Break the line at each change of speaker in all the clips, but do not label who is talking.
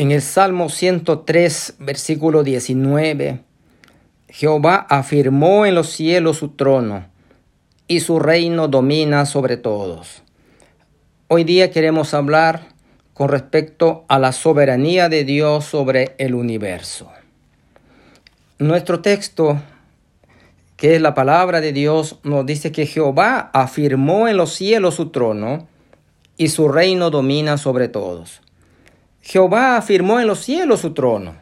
En el Salmo 103, versículo 19, Jehová afirmó en los cielos su trono y su reino domina sobre todos. Hoy día queremos hablar con respecto a la soberanía de Dios sobre el universo. Nuestro texto, que es la palabra de Dios, nos dice que Jehová afirmó en los cielos su trono y su reino domina sobre todos. Jehová afirmó en los cielos su trono.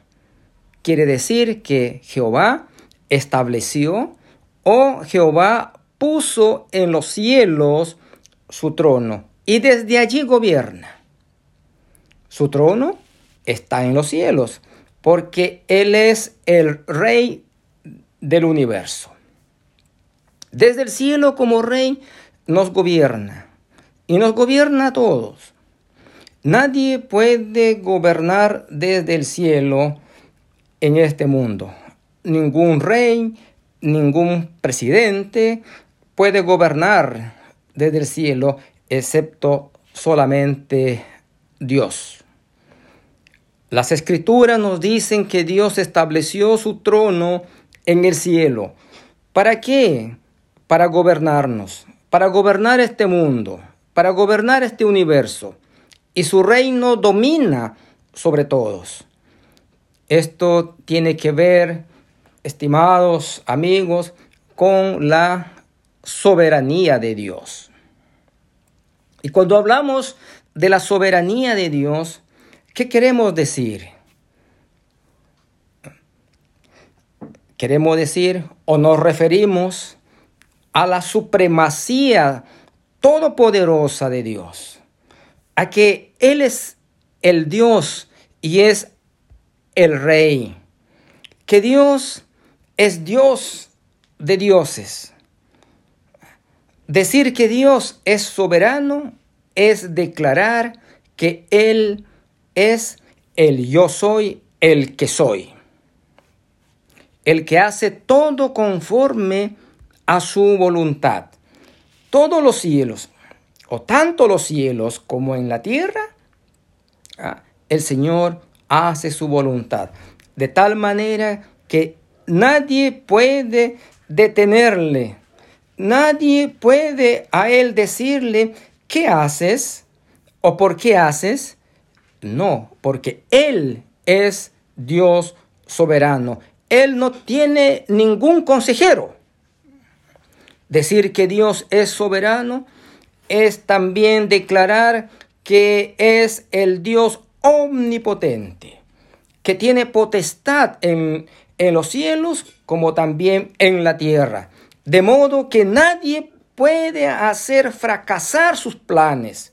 Quiere decir que Jehová estableció o Jehová puso en los cielos su trono y desde allí gobierna. Su trono está en los cielos porque Él es el rey del universo. Desde el cielo como rey nos gobierna y nos gobierna a todos. Nadie puede gobernar desde el cielo en este mundo. Ningún rey, ningún presidente puede gobernar desde el cielo excepto solamente Dios. Las escrituras nos dicen que Dios estableció su trono en el cielo. ¿Para qué? Para gobernarnos, para gobernar este mundo, para gobernar este universo y su reino domina sobre todos. Esto tiene que ver, estimados amigos, con la soberanía de Dios. Y cuando hablamos de la soberanía de Dios, ¿qué queremos decir? Queremos decir o nos referimos a la supremacía todopoderosa de Dios a que Él es el Dios y es el Rey, que Dios es Dios de dioses. Decir que Dios es soberano es declarar que Él es el yo soy, el que soy. El que hace todo conforme a su voluntad. Todos los cielos, o tanto los cielos como en la tierra, el Señor hace su voluntad. De tal manera que nadie puede detenerle. Nadie puede a él decirle, ¿qué haces? ¿O por qué haces? No, porque Él es Dios soberano. Él no tiene ningún consejero. Decir que Dios es soberano es también declarar que es el Dios omnipotente, que tiene potestad en, en los cielos como también en la tierra, de modo que nadie puede hacer fracasar sus planes,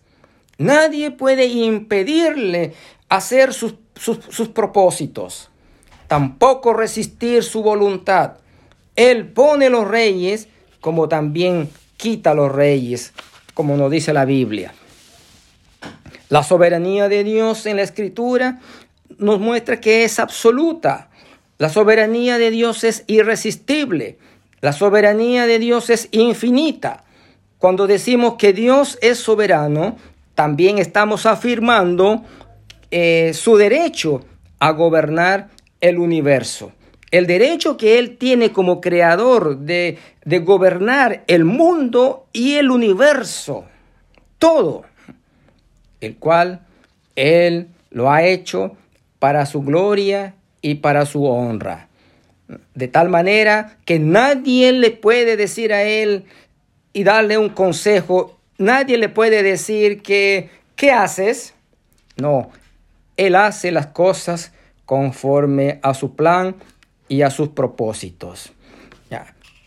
nadie puede impedirle hacer sus, sus, sus propósitos, tampoco resistir su voluntad. Él pone los reyes como también quita los reyes como nos dice la Biblia. La soberanía de Dios en la escritura nos muestra que es absoluta. La soberanía de Dios es irresistible. La soberanía de Dios es infinita. Cuando decimos que Dios es soberano, también estamos afirmando eh, su derecho a gobernar el universo. El derecho que Él tiene como creador de, de gobernar el mundo y el universo. Todo. El cual Él lo ha hecho para su gloria y para su honra. De tal manera que nadie le puede decir a Él y darle un consejo. Nadie le puede decir que, ¿qué haces? No, Él hace las cosas conforme a su plan y a sus propósitos.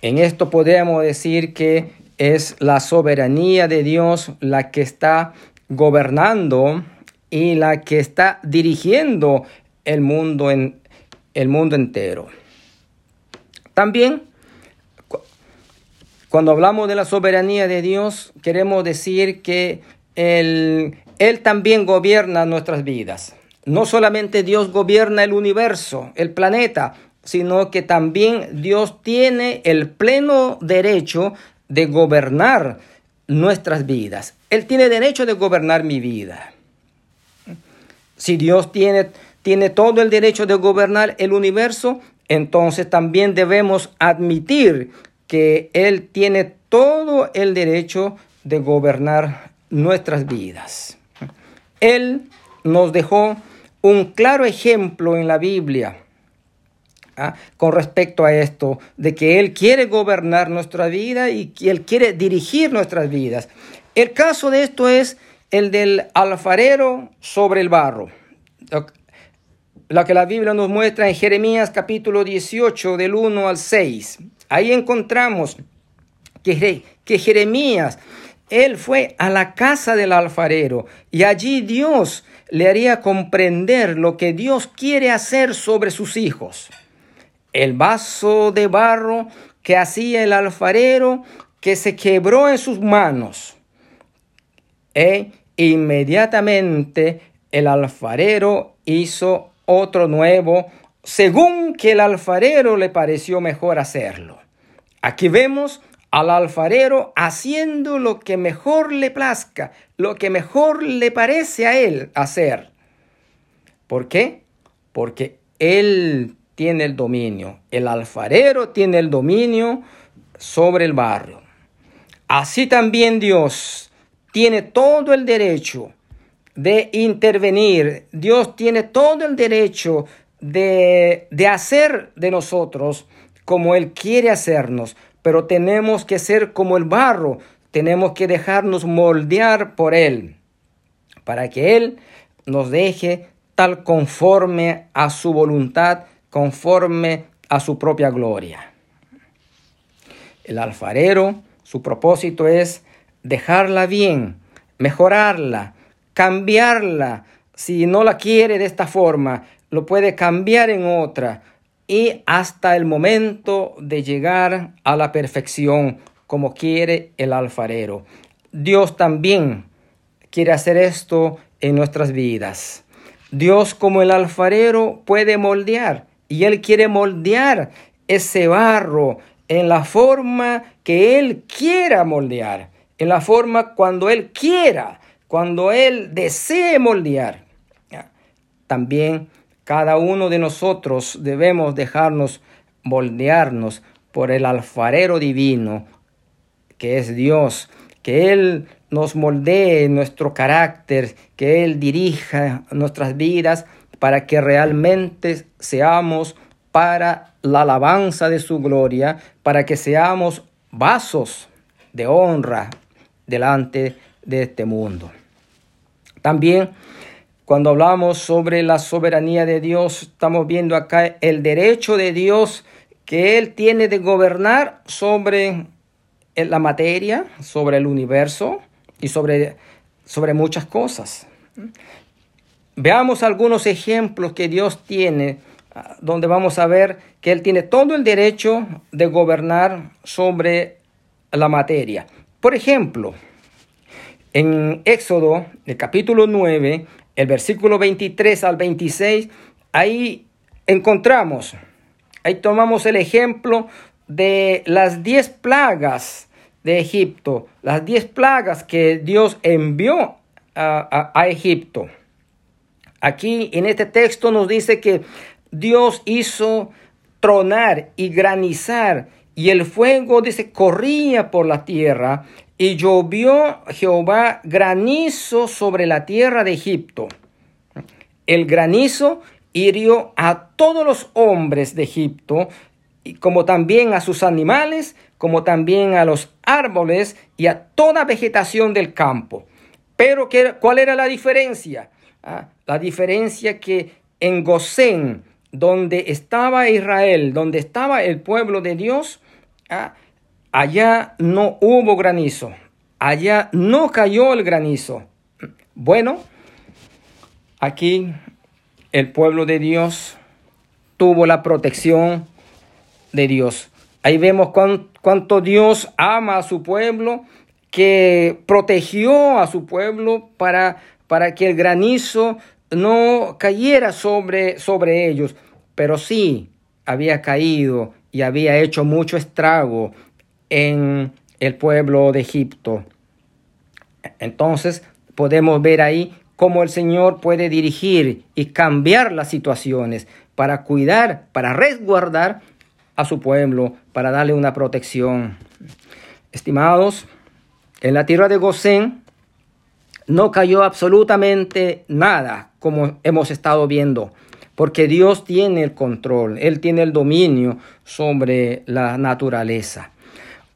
En esto podemos decir que es la soberanía de Dios la que está gobernando y la que está dirigiendo el mundo, en, el mundo entero. También, cuando hablamos de la soberanía de Dios, queremos decir que Él, Él también gobierna nuestras vidas. No solamente Dios gobierna el universo, el planeta, sino que también Dios tiene el pleno derecho de gobernar nuestras vidas. Él tiene derecho de gobernar mi vida. Si Dios tiene tiene todo el derecho de gobernar el universo, entonces también debemos admitir que Él tiene todo el derecho de gobernar nuestras vidas. Él nos dejó un claro ejemplo en la Biblia ¿ah? con respecto a esto, de que Él quiere gobernar nuestra vida y que Él quiere dirigir nuestras vidas. El caso de esto es el del alfarero sobre el barro. Lo que la Biblia nos muestra en Jeremías capítulo 18 del 1 al 6. Ahí encontramos que, que Jeremías, él fue a la casa del alfarero y allí Dios le haría comprender lo que Dios quiere hacer sobre sus hijos. El vaso de barro que hacía el alfarero que se quebró en sus manos. E inmediatamente el alfarero hizo otro nuevo, según que el alfarero le pareció mejor hacerlo. Aquí vemos al alfarero haciendo lo que mejor le plazca, lo que mejor le parece a él hacer. ¿Por qué? Porque él tiene el dominio, el alfarero tiene el dominio sobre el barrio. Así también Dios tiene todo el derecho de intervenir. Dios tiene todo el derecho de, de hacer de nosotros como Él quiere hacernos, pero tenemos que ser como el barro, tenemos que dejarnos moldear por Él, para que Él nos deje tal conforme a su voluntad, conforme a su propia gloria. El alfarero, su propósito es dejarla bien, mejorarla, cambiarla. Si no la quiere de esta forma, lo puede cambiar en otra y hasta el momento de llegar a la perfección como quiere el alfarero. Dios también quiere hacer esto en nuestras vidas. Dios como el alfarero puede moldear y Él quiere moldear ese barro en la forma que Él quiera moldear, en la forma cuando Él quiera cuando Él desee moldear, también cada uno de nosotros debemos dejarnos moldearnos por el alfarero divino, que es Dios, que Él nos moldee nuestro carácter, que Él dirija nuestras vidas para que realmente seamos para la alabanza de su gloria, para que seamos vasos de honra delante de este mundo. También cuando hablamos sobre la soberanía de Dios, estamos viendo acá el derecho de Dios que Él tiene de gobernar sobre la materia, sobre el universo y sobre, sobre muchas cosas. Veamos algunos ejemplos que Dios tiene, donde vamos a ver que Él tiene todo el derecho de gobernar sobre la materia. Por ejemplo, en Éxodo, el capítulo 9, el versículo 23 al 26, ahí encontramos, ahí tomamos el ejemplo de las diez plagas de Egipto, las diez plagas que Dios envió a, a, Egipto. Aquí en este texto nos dice que Dios hizo tronar y granizar y el fuego, dice, corría por la tierra y llovió Jehová granizo sobre la tierra de Egipto. El granizo hirió a todos los hombres de Egipto, como también a sus animales, como también a los árboles y a toda vegetación del campo. Pero ¿cuál era la diferencia? Ah, la diferencia que en Gosén, donde estaba Israel, donde estaba el pueblo de Dios, allá no hubo granizo, allá no cayó el granizo. Bueno, aquí el pueblo de Dios tuvo la protección de Dios. Ahí vemos cuánto Dios ama a su pueblo, que protegió a su pueblo para, para que el granizo no cayera sobre, sobre ellos, pero sí había caído y había hecho mucho estrago en el pueblo de Egipto. Entonces podemos ver ahí cómo el Señor puede dirigir y cambiar las situaciones para cuidar, para resguardar a su pueblo, para darle una protección. Estimados, en la tierra de Gosén no cayó absolutamente nada, como hemos estado viendo, porque Dios tiene el control, Él tiene el dominio sobre la naturaleza.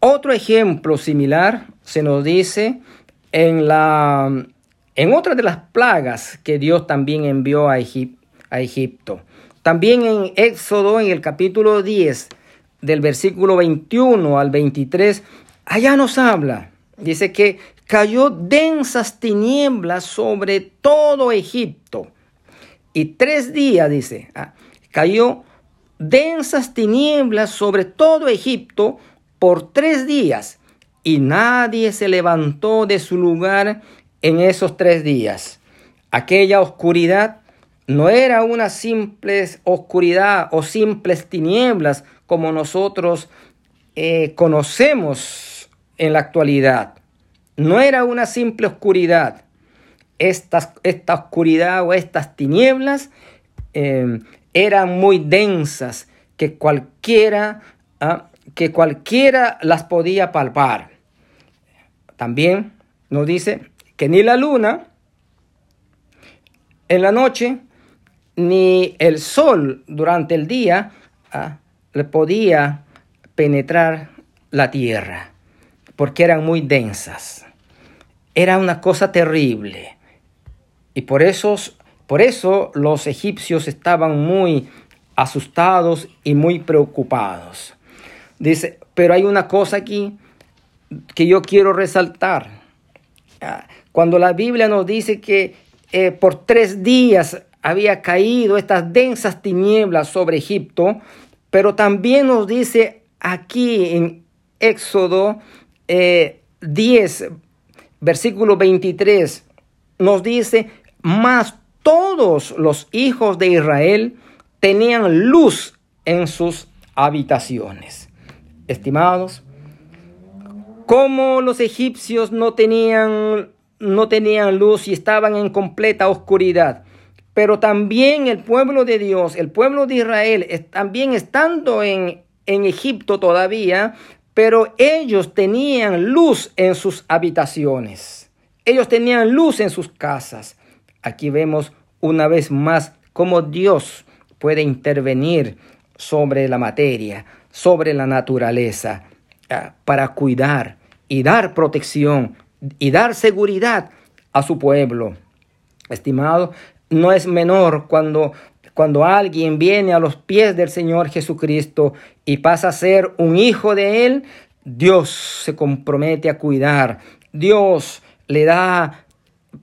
Otro ejemplo similar se nos dice en, la, en otra de las plagas que Dios también envió a, a Egipto. También en Éxodo, en el capítulo 10, del versículo 21 al 23, allá nos habla. Dice que cayó densas tinieblas sobre todo Egipto. Y tres días, dice, ah, cayó densas tinieblas sobre todo Egipto por tres días. Y nadie se levantó de su lugar en esos tres días. Aquella oscuridad no era una simple oscuridad o simples tinieblas como nosotros eh, conocemos en la actualidad. No era una simple oscuridad. Esta oscuridad o estas tinieblas eh, eran muy densas que cualquiera, ah, que cualquiera las podía palpar. También nos dice que ni la luna en la noche ni el sol durante el día ah, le podía penetrar la tierra, porque eran muy densas. Era una cosa terrible. Y por eso, por eso los egipcios estaban muy asustados y muy preocupados. Dice, pero hay una cosa aquí que yo quiero resaltar. Ah, cuando la Biblia nos dice que eh, por tres días había caído estas densas tinieblas sobre Egipto, pero también nos dice aquí en Éxodo 10, eh, versículo 23, nos dice, más todos los hijos de Israel tenían luz en sus habitaciones. Estimados, como los egipcios no tenían, no tenían luz y estaban en completa oscuridad, pero también el pueblo de Dios, el pueblo de Israel, también estando en, en Egipto todavía, pero ellos tenían luz en sus habitaciones. Ellos tenían luz en sus casas. Aquí vemos una vez más cómo Dios puede intervenir sobre la materia, sobre la naturaleza, ah, para cuidar y dar protección y dar seguridad a su pueblo. Estimado, no es menor cuando, cuando alguien viene a los pies del Señor Jesucristo y pasa a ser un hijo de Él, Dios se compromete a cuidar, Dios le da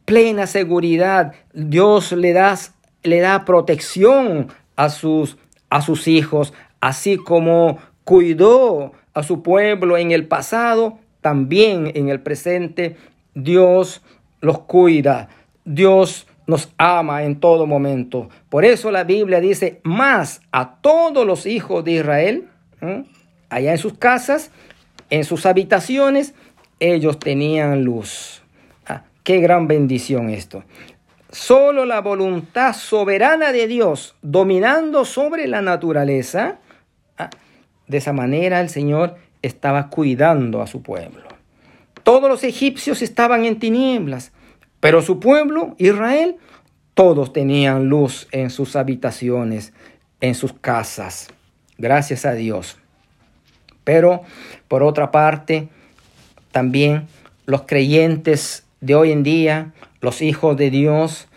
plena seguridad, Dios le da, le da protección a sus, a sus hijos, así como cuidó a su pueblo en el pasado, también en el presente Dios los cuida, Dios nos ama en todo momento. Por eso la Biblia dice, más a todos los hijos de Israel, allá en sus casas, en sus habitaciones, ellos tenían luz. Qué gran bendición esto. Solo la voluntad soberana de Dios dominando sobre la naturaleza. Ah, de esa manera el Señor estaba cuidando a su pueblo. Todos los egipcios estaban en tinieblas, pero su pueblo, Israel, todos tenían luz en sus habitaciones, en sus casas. Gracias a Dios. Pero, por otra parte, también los creyentes de hoy en día, los hijos de Dios,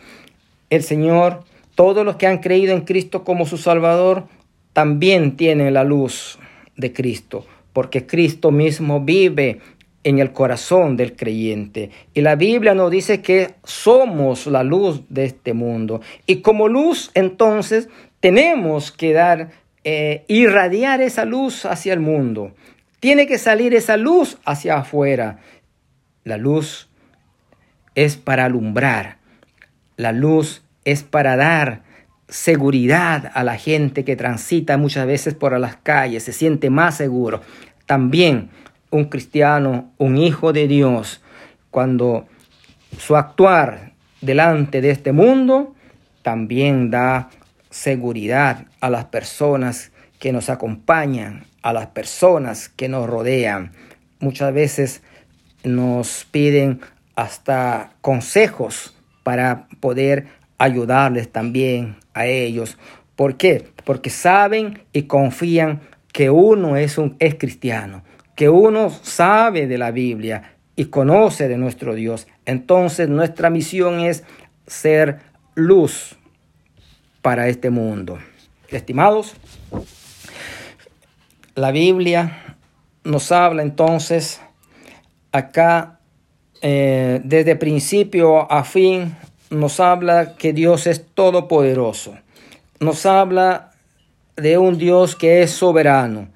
el Señor, todos los que han creído en Cristo como su Salvador, también tienen la luz de Cristo, porque Cristo mismo vive en el corazón del creyente. Y la Biblia nos dice que somos la luz de este mundo. Y como luz, entonces, tenemos que dar, eh, irradiar esa luz hacia el mundo. Tiene que salir esa luz hacia afuera. La luz es para alumbrar. La luz es para dar seguridad a la gente que transita muchas veces por las calles, se siente más seguro. También un cristiano, un hijo de Dios, cuando su actuar delante de este mundo, también da seguridad a las personas que nos acompañan, a las personas que nos rodean. Muchas veces nos piden hasta consejos para poder ayudarles también a ellos. ¿Por qué? Porque saben y confían que uno es un es cristiano, que uno sabe de la Biblia y conoce de nuestro Dios. Entonces nuestra misión es ser luz para este mundo. Estimados, la Biblia nos habla entonces acá eh, desde principio a fin, nos habla que Dios es todopoderoso. Nos habla de un Dios que es soberano.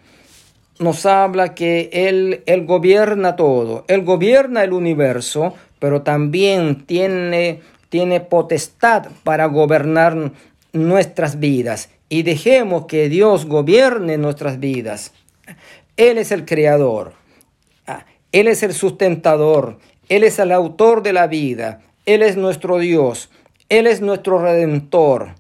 Nos habla que Él, él gobierna todo. Él gobierna el universo, pero también tiene, tiene potestad para gobernar nuestras vidas y dejemos que Dios gobierne nuestras vidas. Él es el creador, ah, Él es el sustentador, Él es el autor de la vida, Él es nuestro Dios, Él es nuestro redentor.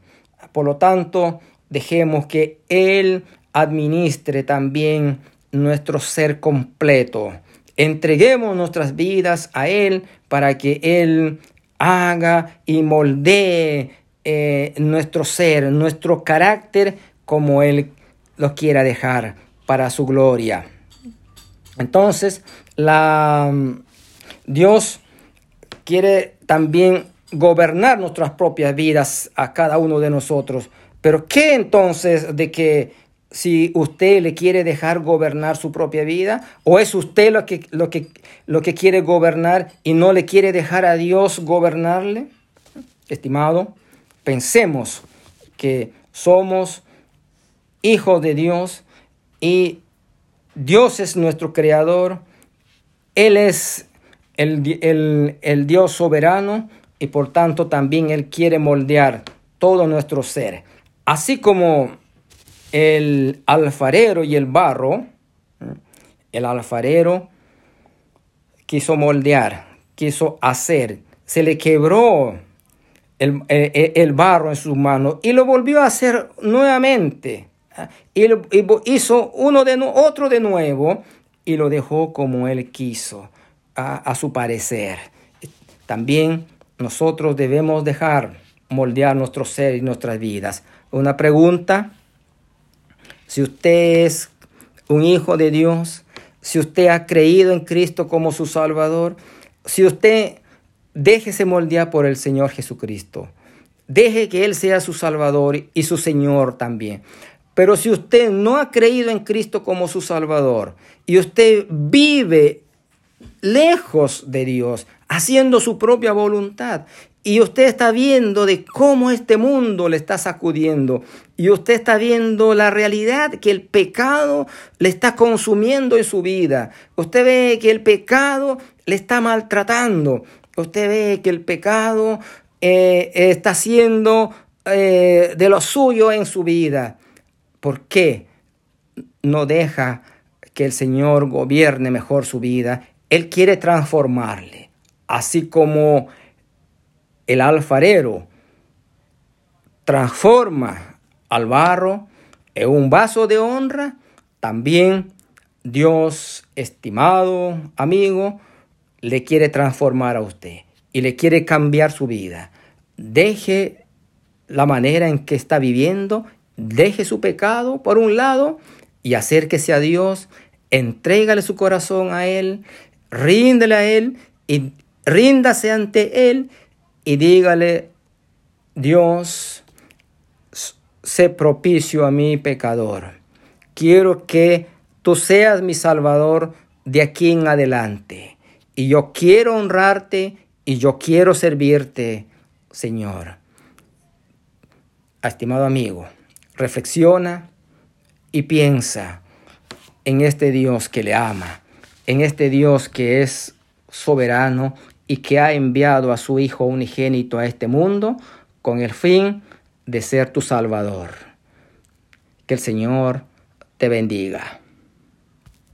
Por lo tanto, dejemos que Él administre también nuestro ser completo. Entreguemos nuestras vidas a Él para que Él haga y moldee eh, nuestro ser, nuestro carácter como Él lo quiera dejar para su gloria. Entonces, la, Dios quiere también gobernar nuestras propias vidas a cada uno de nosotros. Pero ¿qué entonces de que si usted le quiere dejar gobernar su propia vida o es usted lo que, lo que, lo que quiere gobernar y no le quiere dejar a Dios gobernarle? Estimado, pensemos que somos hijos de Dios y Dios es nuestro creador, Él es el, el, Dios soberano y por tanto también Él quiere moldear todo nuestro ser. Así como el alfarero y el barro, el alfarero quiso moldear, quiso hacer, se le quebró el, barro en sus manos y lo volvió a hacer nuevamente. Y, hizo uno de otro de nuevo y lo dejó como él quiso, a, su parecer. También nosotros debemos dejar moldear nuestro ser y nuestras vidas. Una pregunta, si usted es un hijo de Dios, si usted ha creído en Cristo como su Salvador, si usted Déjese moldear por el Señor Jesucristo. Deje que Él sea su Salvador y su Señor también. Pero si usted no ha creído en Cristo como su Salvador y usted vive lejos de Dios, haciendo su propia voluntad, y usted está viendo de cómo este mundo le está sacudiendo, y usted está viendo la realidad que el pecado le está consumiendo en su vida, usted ve que el pecado le está maltratando, usted ve que el pecado eh, está haciendo eh, de lo suyo en su vida. ¿Por qué no deja que el Señor gobierne mejor su vida? Él quiere transformarle, así como el alfarero transforma al barro en un vaso de honra, también Dios, estimado amigo, le quiere transformar a usted y le quiere cambiar su vida. Deje la manera en que está viviendo, deje su pecado por un lado y acérquese a Dios, entrégale su corazón a Él, ríndele a Él y ríndase ante Él y dígale, Dios, sé propicio a mi pecador. Quiero que tú seas mi Salvador de aquí en adelante. Y yo quiero honrarte y yo quiero servirte, Señor. Estimado amigo, reflexiona y piensa en este Dios que le ama, en este Dios que es soberano y que ha enviado a su Hijo unigénito a este mundo con el fin de ser tu Salvador. Que el Señor te bendiga.